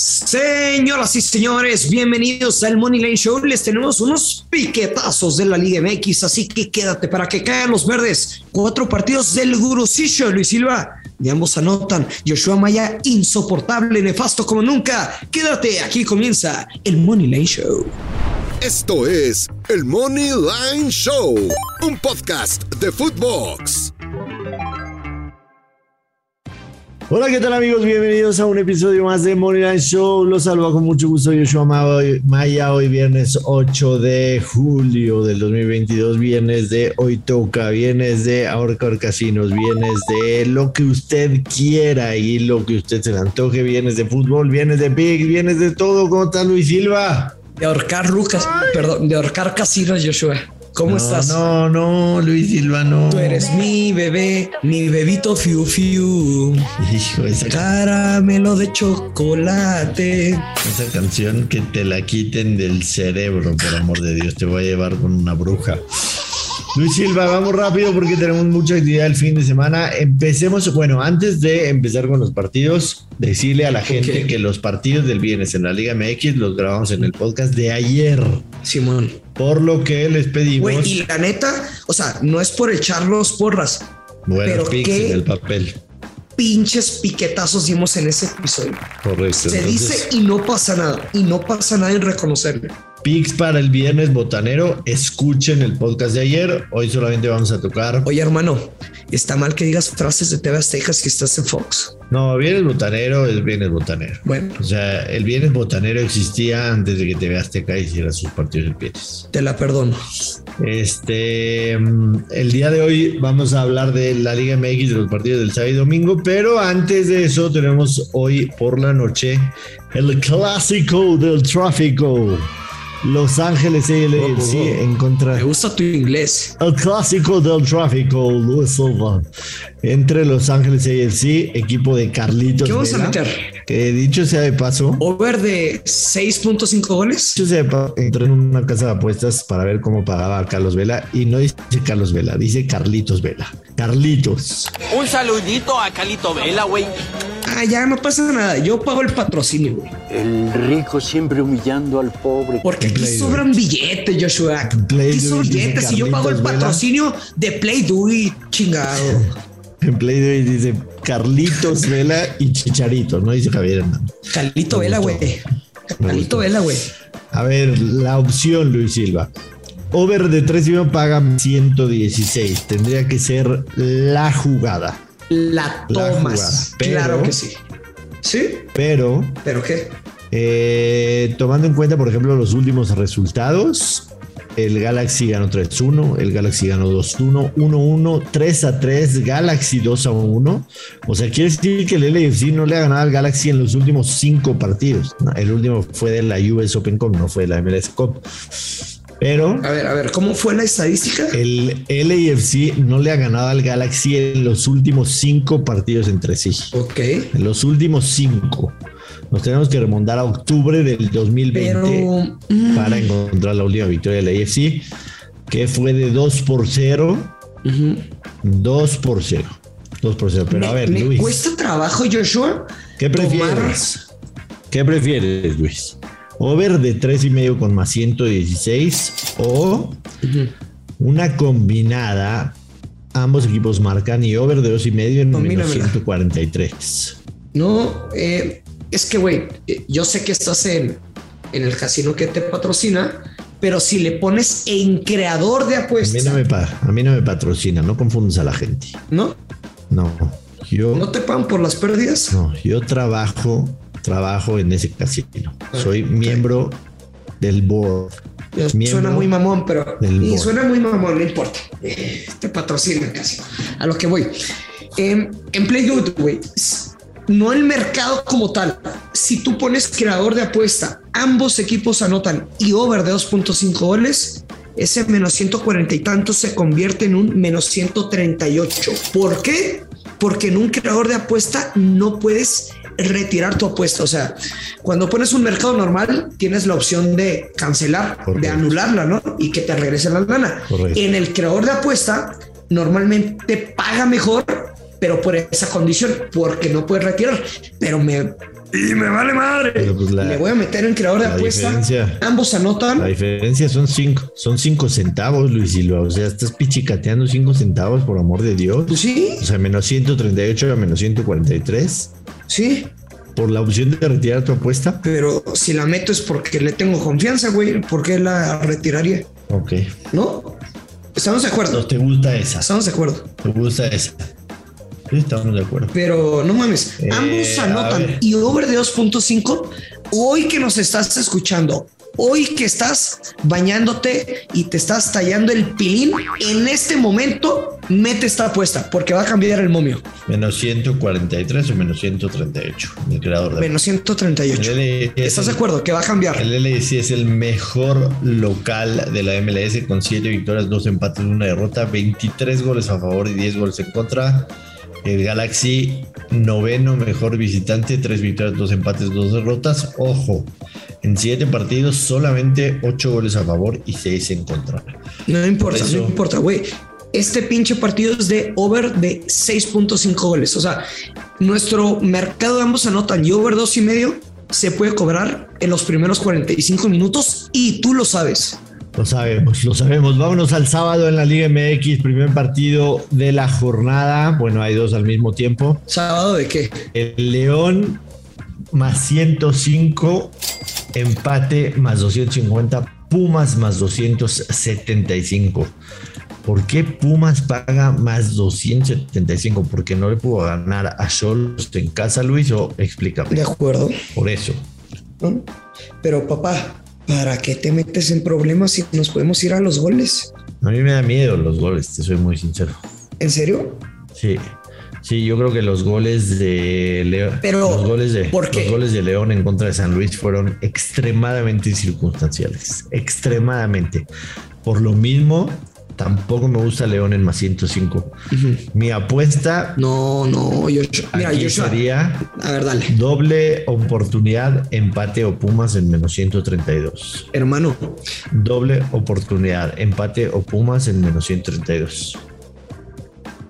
Señoras y señores, bienvenidos al Money Lane Show. Les tenemos unos piquetazos de la Liga MX, así que quédate para que caigan los verdes. Cuatro partidos del Gurusillo, Luis Silva. Y ambos anotan. Joshua Maya, insoportable, nefasto como nunca. Quédate, aquí comienza el Money Lane Show. Esto es el Money Line Show, un podcast de Footbox. Hola, ¿qué tal amigos? Bienvenidos a un episodio más de Moneyline Show. Los saludo con mucho gusto Yoshua Maya. Hoy viernes 8 de julio del 2022. Viernes de Hoy Toca, viernes de Ahorcar Casinos, viernes de lo que usted quiera y lo que usted se le antoje. Viernes de fútbol, viernes de Big, viernes de todo. ¿Cómo está Luis Silva? De ahorcar Lucas, perdón, de ahorcar casinos, Joshua. ¿Cómo no, estás? No, no, Luis Silva, no. Tú eres mi bebé, mi bebito fiu fiu. Hijo, esa, Caramelo de chocolate. esa canción que te la quiten del cerebro, por amor de Dios. Te voy a llevar con una bruja. Luis Silva, vamos rápido porque tenemos mucha actividad el fin de semana. Empecemos, bueno, antes de empezar con los partidos, decirle a la gente que los partidos del viernes en la Liga MX los grabamos en el podcast de ayer. Simón. Por lo que les pedimos Güey, y la neta, o sea, no es por echarlos porras. buenos pero qué- el papel. Pinches piquetazos dimos en ese episodio. Correcto. Se Entonces, dice y no pasa nada. Y no pasa nada en reconocerlo. Picks para el viernes botanero. Escuchen el podcast de ayer. Hoy solamente vamos a tocar. Oye, hermano, está mal que digas frases de TV Azteca si estás en Fox. No, viernes botanero es viernes botanero. Bueno, O sea, el viernes botanero existía antes de que TV Azteca hiciera sus partidos de viernes. te la perdono. Este, mm, el día de hoy vamos a hablar de la Liga MX de los partidos del sábado y domingo, pero antes de eso tenemos hoy por la noche el clásico del tráfico. Los Ángeles ALFC Oh, oh, oh. en contra Me gusta tu inglés. el clásico del tráfico, Luis Silva. Entre Los Ángeles AFC, equipo de Carlitos. ¿Qué vamos a meter? Que dicho sea de paso, Over de 6.5 goles. dicho sea de paso, entré en una casa de apuestas para ver cómo pagaba Carlos Vela y no dice Carlos Vela, dice Carlitos Vela. Carlitos. Un saludito a Calito Vela, güey. Ah, ya no pasa nada. Yo pago el patrocinio, güey. El rico siempre humillando al pobre. Porque aquí Play sobran billetes, Joshua. Play Aquí sobran billetes. Y yo pago el Vela. patrocinio de Play It, chingado. En Play hoy dice Carlitos Vela y Chicharito, no dice Javier Hernández. Me Vela, güey. Gustó. Vela, güey. A ver, la opción, Luis Silva. Over de 3 y medio paga 116. Tendría que ser la jugada. La La tomas. jugada, pero- Claro que sí. ¿Sí? Pero ¿Pero qué? eh, tomando en cuenta, por ejemplo, los últimos resultados, el Galaxy ganó 3-1, el Galaxy ganó 2-1, 1-1, 3-3, Galaxy 2-1. O sea, quiere decir que el LAFC no le ha ganado al Galaxy en los últimos cinco partidos. El último fue de la US Open Cup, no fue de la MLS Cup. Pero A ver, a ver, ¿cómo fue la estadística? el LAFC no le ha ganado al Galaxy en los últimos cinco partidos entre sí. Ok. En los últimos cinco. Nos tenemos que remontar a octubre del 2020 Pero. mm, para encontrar la última victoria del AFC, que fue de 2 por 0. ujú. 2 por 0. 2 por 0. Pero me, a ver, me Luis, cuesta trabajo, Joshua. ¿qué tomar- prefieres? ¿Qué prefieres, Luis? Over de 3 y medio con más 116 o una combinada. Ambos equipos marcan y over de 2 y medio en menos Combínamela. 143. No, eh, es que, güey, eh, yo sé que estás en, en el casino que te patrocina, pero si le pones en creador de A mí, apuestas, no me a mí no me patrocina, no confundas a la gente. ¿no? No, yo ¿No te pagan por las pérdidas? No, yo trabajo, trabajo en ese casino. Soy miembro del board. Suena muy mamón, pero y suena muy mamón, no importa. Eh, te patrocina casi. A lo que voy. Em, en Play Good, güey, no el mercado como tal. Si tú pones creador de apuesta, ambos equipos anotan y over de 2.5 goles, ese menos 140 y tanto se convierte en un menos 138. ¿Por qué? Porque en un creador de apuesta no puedes retirar tu apuesta. O sea, cuando pones un mercado normal, tienes la opción de cancelar, de anularla, ¿no? Y que te regrese la lana. Correcto. En el creador de apuesta, normalmente te paga mejor, pero por esa condición, porque no puedes retirar. Pero me y me vale madre. Pero, pues, la- Le voy a meter en creador de la apuesta. diferencia- Ambos anotan. La diferencia son cinco, son cinco centavos, Luis Silva. O sea, estás pichicateando cinco centavos, por amor de Dios. Pues sí, O sea, menos 138 a menos 143. sí. Por la opción de retirar tu apuesta. Pero si la meto es porque le tengo confianza, güey. ¿Por qué la retiraría? Ok. ¿No? Estamos de acuerdo. No te gusta esa. Estamos de acuerdo. Te gusta esa. Estamos de acuerdo. Pero no mames, Eh, ambos anotan y over de 2.5. Hoy que nos estás escuchando, hoy que estás bañándote y te estás tallando el pilín, en este momento mete esta apuesta porque va a cambiar el momio. Menos 143 o menos 138. El creador de. Menos 138. El LAFC ¿Estás de acuerdo? Que va a cambiar. El LAFC es el mejor local de la MLS con 7 victorias, 2 empates, 1 derrota, 23 goles a favor y 10 goles en contra. El Galaxy, noveno mejor visitante, 3 victorias, 2 empates, 2 derrotas. Ojo, en 7 partidos solamente 8 goles a favor y 6 en contra. No importa, Por eso- no importa, güey. Este pinche partido es de over de 6.5 goles. O sea, nuestro mercado de ambos anotan y over dos y medio se puede cobrar en los primeros 45 minutos y tú lo sabes. Lo sabemos, lo sabemos. Vámonos al sábado en la Liga MX, primer partido de la jornada. Bueno, hay dos al mismo tiempo. ¿Sábado de qué? El León más 105, empate más 250, Pumas más 275. ¿Por qué Pumas paga más 275? Porque no le pudo ganar a Cholos en casa, Luis, o explícame. De acuerdo. Por eso. Pero papá, ¿para qué te metes en problemas si nos podemos ir a los goles? A mí me da miedo los goles, te soy muy sincero. ¿En serio? Sí. Sí, yo creo que los goles de León, Pero, los goles de, ¿por qué? los goles de León en contra de San Luis fueron extremadamente circunstanciales, extremadamente. Por lo mismo, tampoco me gusta León en más 105. Mi apuesta No, no, yo, mira, sería a ver, dale, doble oportunidad, empate o Pumas en menos 132. hermano, Doble oportunidad, empate o Pumas en menos 132.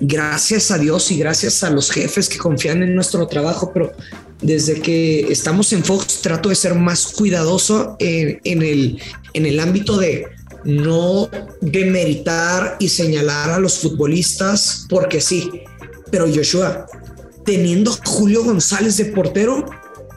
gracias a Dios y gracias a los jefes que confían en nuestro trabajo, pero desde que estamos en Fox trato de ser más cuidadoso en, en el, en el ámbito de no demeritar y señalar a los futbolistas porque sí, pero Joshua, teniendo a Julio González de portero,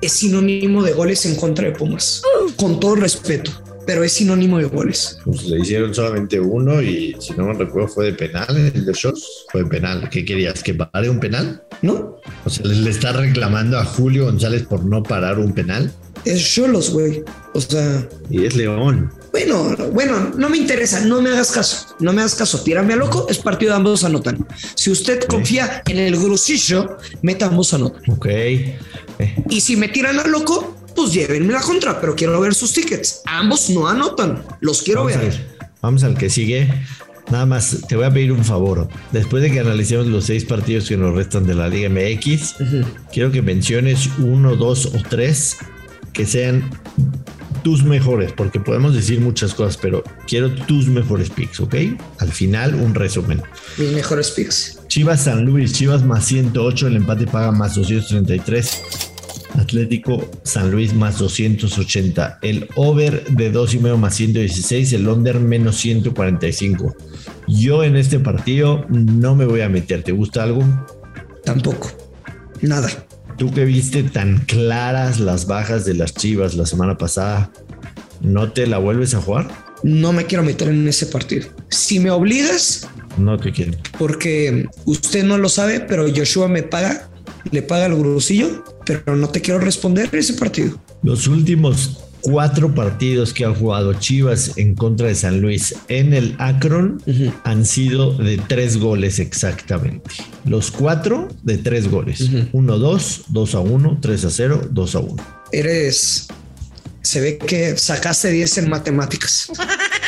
es sinónimo de goles en contra de Pumas, con todo respeto, pero es sinónimo de goles. Pues le hicieron solamente uno y si no me recuerdo fue de penal el de Shots. Fue de penal. ¿Qué querías? ¿Que pare un penal? ¿No? O sea, le, le está reclamando a Julio González por no parar un penal. Es Cholos, güey. O sea, Y es León. Bueno, bueno, no me interesa, no me hagas caso, no me hagas caso, tírame a loco, es partido de ambos anotan. Si usted confía en el grusillo, meta ambos anotan. Ok. Eh, Y si me tiran a loco, pues llévenme la contra, pero quiero ver sus tickets. Ambos no anotan, los quiero vamos, ver. al, vamos al que sigue. Nada más, te voy a pedir un favor. Después de que analicemos los seis partidos que nos restan de la Liga MX, quiero que menciones uno, dos o tres que sean tus mejores, porque podemos decir muchas cosas, pero quiero tus mejores picks, ¿ok? Al final, un resumen. Mis mejores picks. Chivas San Luis, Chivas más 108, el empate paga más 233. Atlético San Luis más 280. El over de 2,5 más 116. El under menos 145. Yo en este partido no me voy a meter. ¿Te gusta algo? Tampoco. Nada. Tú que viste tan claras las bajas de las Chivas la semana pasada, ¿no te la vuelves a jugar? No me quiero meter en ese partido. Si me obligas, No te quiero. porque usted no lo sabe, pero Joshua me paga, le paga el grusillo, pero no te quiero responder ese partido. Los últimos cuatro partidos que han jugado Chivas en contra de San Luis en el Akron han sido de tres goles exactamente. Los cuatro de tres goles. 1-2, 2-1, 3-0, 2-1. Eres. Se ve que sacaste 10 en matemáticas.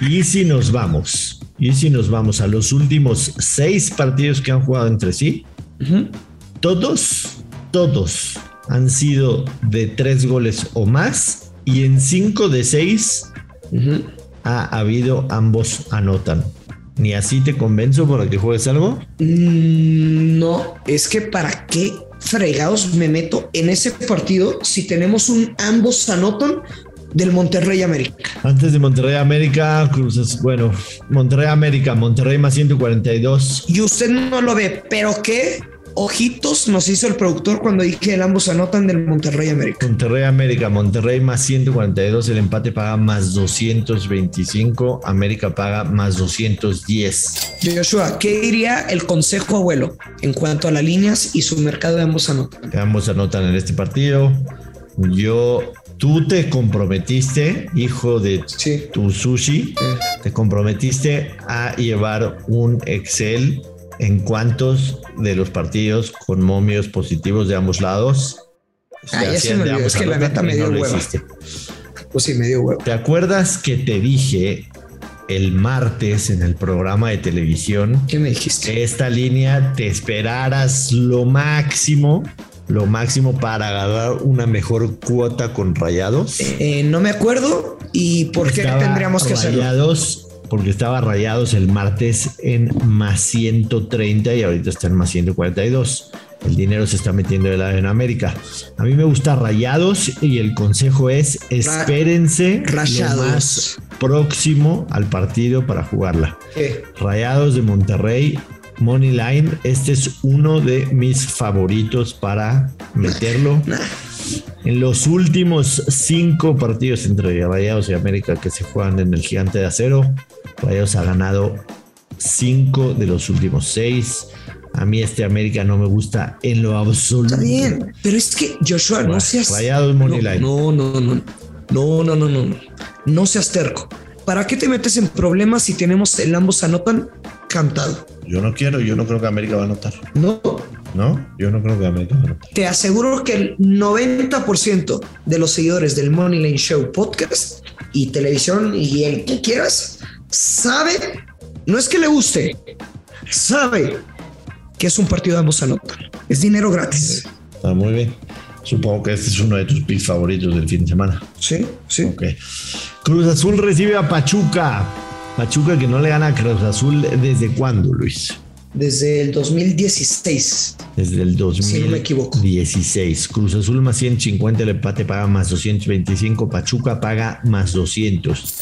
Y si nos vamos, y si nos vamos a los últimos seis partidos que han jugado entre sí, todos, todos han sido de tres goles o más y en cinco de seis ha habido ambos anotan. Ni así te convenzo para que juegues algo. Mm, No, es que para qué fregados me meto en ese partido si tenemos un ambos anotan del Monterrey América. Antes de Monterrey América, Cruzas, bueno, Monterrey América, Monterrey más 142. Y usted no lo ve, pero qué ojitos nos hizo el productor cuando dije el ambos anotan del Monterrey América. Monterrey América, Monterrey más 142, el empate paga más 225, América paga más 210. Joshua, ¿qué diría el consejo abuelo en cuanto a las líneas y su mercado de ambos anotan? Ambos anotan en este partido. Yo tú te comprometiste, hijo de Sí. tu sushi, te comprometiste a llevar un Excel en cuántos de los partidos con momios positivos de ambos lados. Se hacían me de olvidó, ambos es que la neta me no dio lo hueva. Pues sí, medio huevo. ¿Te acuerdas que te dije el martes en el programa de televisión ¿Qué me dijiste? que esta línea te esperaras lo máximo, lo máximo para agarrar una mejor cuota con rayados? Eh, no me acuerdo y por qué tendríamos que hacerlo. rayados, porque estaba rayados el martes en más 130 y ahorita está en más 142. El dinero se está metiendo de lado en América. A mí me gusta rayados y el consejo es espérense lo Rayados. más próximo al partido para jugarla. ¿Qué? Rayados de Monterrey, Money Line. Este es uno de mis favoritos para meterlo. En los últimos cinco partidos entre Rayados y América que se juegan en el Gigante de Acero, Rayados ha ganado cinco de los últimos seis. A mí este América no me gusta en lo absoluto. Está bien, pero es que Joshua, no seas. Rayados Money Line. No, no, no, no. No, no, no, no. No, no seas terco. ¿Para qué te metes en problemas si tenemos el ambos anotan cantado? Yo no quiero, yo no creo que América va a anotar. No, ¿No? Yo no creo que América va a anotar. te aseguro que el 90% de los seguidores del Money Lane Show podcast y televisión y el que quieras sabe, no es que le guste, sabe que es un partido de ambos anotan. Es dinero gratis. Está muy bien. Supongo que este es uno de tus picks favoritos del fin de semana. Sí, sí. Ok. Cruz Azul recibe a Pachuca. Pachuca que no le gana a Cruz Azul desde cuándo, Luis? Desde el 2016. Desde el Si no me equivoco. 2016. Cruz Azul más 150, el empate paga más 225, Pachuca paga más 200.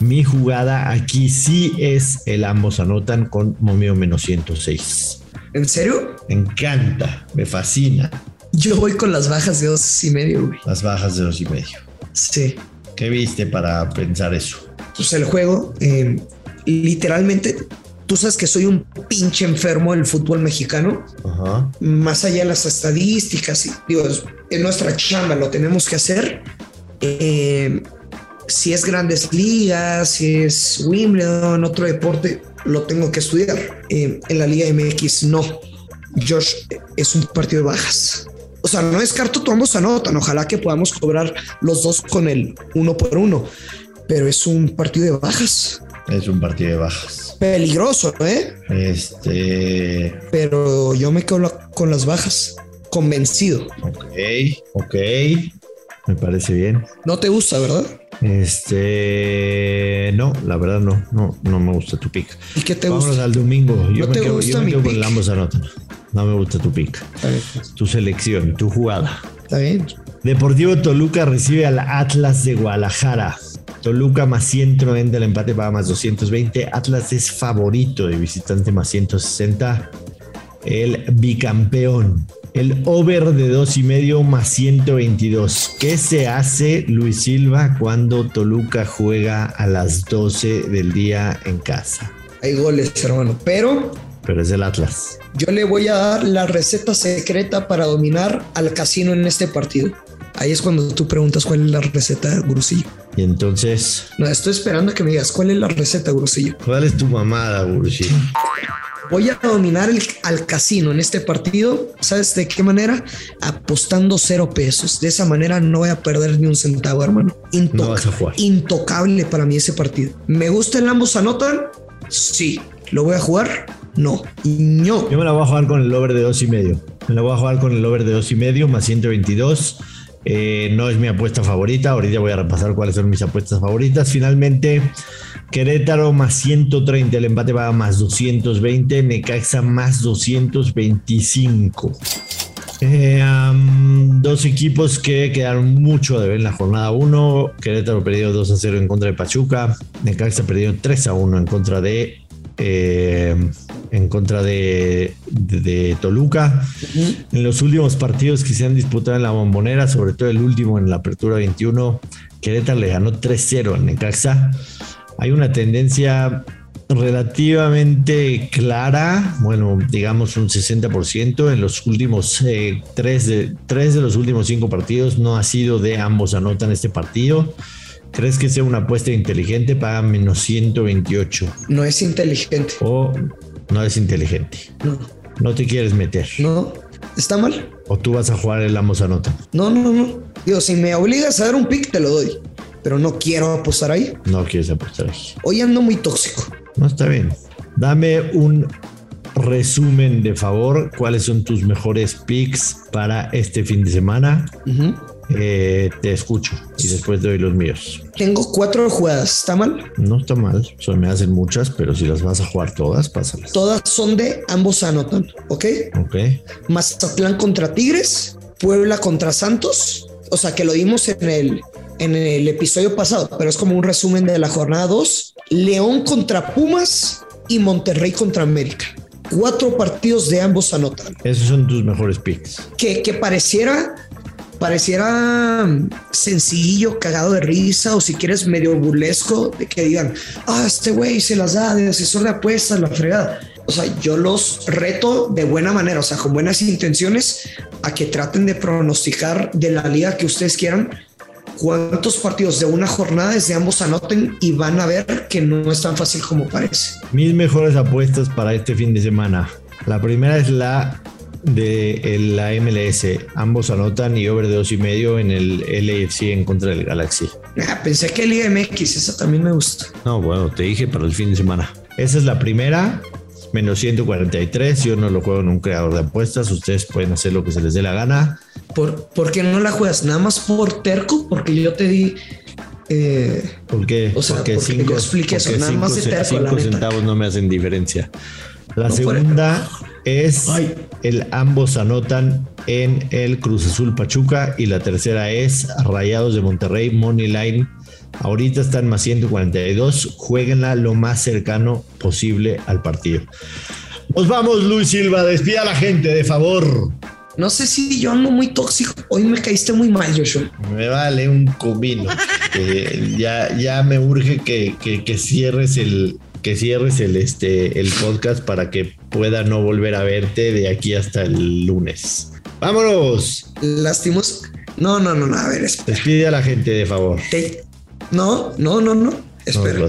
Mi jugada aquí sí es el ambos anotan con momio menos 106. ¿En serio? Me encanta, me fascina Yo voy con las bajas de dos y medio, güey. las bajas de dos y medio. Sí. ¿Qué viste para pensar eso? Pues el juego, eh, literalmente, tú sabes que soy un pinche enfermo del fútbol mexicano. Ajá. Más allá de las estadísticas, y digo, en nuestra chamba lo tenemos que hacer. Eh, si es grandes ligas, si es Wimbledon, otro deporte, lo tengo que estudiar. Eh, en la Liga MX no. Josh, es un partido de bajas. O sea, no descarto tu ambos anotan. Ojalá que podamos cobrar los dos con el uno por uno. Pero es un partido de bajas. Es un partido de bajas. Peligroso, ¿eh? Este. Pero yo me quedo con las bajas. Convencido. Ok, ok. Me parece bien. No te gusta, ¿verdad? Este. No, la verdad no. No, no me gusta tu pick. ¿Y qué te Vámonos gusta? al domingo. Yo ¿No me te quedo, gusta yo me mi quedo con ambos anotan. No me gusta tu pick. Bien, Tu selección, tu jugada. Está bien. Deportivo Toluca recibe al Atlas de Guadalajara. Toluca más 190, el empate paga más 220. Atlas es favorito de visitante más 160. El bicampeón. El over de dos y medio más 122. ¿Qué se hace Luis Silva cuando Toluca juega a las 12 del día en casa? Hay goles, hermano. Pero Pero es el Atlas. yo le voy a dar la receta secreta para dominar al casino en este partido. Ahí es cuando tú preguntas cuál es la receta, Gurusillo. Y entonces, No, estoy esperando a que me digas cuál es la receta, Gurusillo. ¿cuál es tu mamada, Bursi? Voy a dominar el- al casino en este partido. ¿Sabes de qué manera? Apostando cero pesos. De esa manera no voy a perder ni un centavo, hermano. Intoca- No vas a jugar. Intocable para mí ese partido. ¿Me gusta el ambos anotan? Sí. ¿Lo voy a jugar? No. No. Yo me la voy a jugar con el over de dos y medio. Me la voy a jugar con el over de dos y medio más 122. Eh, no es mi apuesta favorita. Ahorita voy a repasar cuáles son mis apuestas favoritas. Finalmente, Querétaro más 130. El empate va a más 220. Necaxa más 225. Eh, dos equipos que quedaron mucho de ver en la jornada 1. Querétaro perdió 2 a 0 en contra de Pachuca. Necaxa perdió 3 a 1 en contra de. eh, en contra de, de- de Toluca. En los últimos partidos que se han disputado en la bombonera, sobre todo el último en la apertura 21, Querétaro le ganó 3-0 en Necaxa. Hay una tendencia relativamente clara, bueno, digamos un 60%. En los últimos eh, tres, de, tres de los últimos cinco partidos no ha sido de ambos anotan este partido. ¿Crees que sea una apuesta inteligente? Paga menos 128 No es inteligente. o no es inteligente. No, No te quieres meter. no. ¿Está mal? O tú vas a jugar el ambos anotan. No, no, no. Digo, si me obligas a dar un pick, te lo doy. Pero no quiero apostar ahí. No quieres apostar ahí. Hoy ando muy tóxico. No está bien. Dame un resumen de favor. ¿Cuáles son tus mejores picks para este fin de semana? Ujú. Eh, te escucho y después doy los míos. Tengo cuatro jugadas. ¿Está mal? No está mal. Son, me hacen muchas, pero si las vas a jugar todas, pásalas. Todas son de ambos anotan. ¿Ok? Ok. Mazatlán contra Tigres, Puebla contra Santos, o sea que lo dimos en el, en el episodio pasado, pero es como un resumen de la jornada 2, León contra Pumas y Monterrey contra América. Cuatro partidos de ambos anotan, Esos son tus mejores picks. que, que pareciera, pareciera sencillo, cagado de risa, o si quieres medio burlesco, de que digan, ah, este güey se las da de asesor de apuestas, la fregada. O sea, yo los reto de buena manera, o sea, con buenas intenciones, a que traten de pronosticar de la liga que ustedes quieran cuántos partidos de una jornada desde ambos anoten y van a ver que no es tan fácil como parece. Mis mejores apuestas para este fin de semana. La primera es la de el- la MLS. Ambos anotan y over de dos y medio en el LAFC en contra del Galaxy. Ah, pensé que Liga MX, esa también me gusta. No, bueno, te dije para el fin de semana. Esa es la primera. Menos 143. Yo no lo juego en un creador de apuestas. Ustedes pueden hacer lo que se les dé la gana. ¿Por, ¿Por qué no la juegas? Nada más por terco, porque yo te di. eh, ¿Por qué? O sea, porque yo expliqué eso, nada más de cinco- terco, la cinco centavos no me hacen diferencia. La No, segunda es Ay. el ambos anotan en el Cruz Azul Pachuca y la tercera es Rayados de Monterrey Money Line. Ahorita están más 142. Jueguenla lo más cercano posible al partido. Nos vamos, Luis Silva. Despida a la gente, de favor. no sé si yo ando muy tóxico. Hoy me caíste muy mal, Joshua. Me vale un comino. Eh, ya, ya me urge que, que- que cierres el que cierres el este el podcast para que pueda no volver a verte de aquí hasta el lunes. Vámonos. Lastimos. No, no, no, no. A ver, espera. Despide a la gente de favor. Te- No, no, no, no. Espera.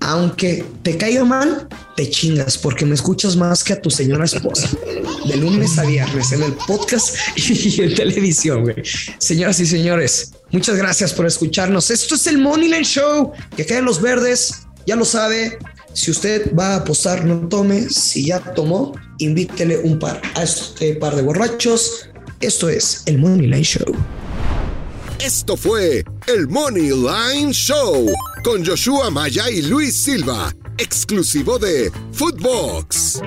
Aunque te caiga mal, te chingas porque me escuchas más que a tu señora esposa. De lunes a viernes en el podcast y en televisión, güey. Señoras y señores, muchas gracias por escucharnos. Esto es el Moneyline Show. Que caen los verdes, ya lo sabe. Si usted va a apostar, no tome. Si ya tomó, invítele un par a este par de borrachos. Esto es el Moneyline Show. Esto fue el Money Line Show con Joshua Maya y Luis Silva, exclusivo de Footbox.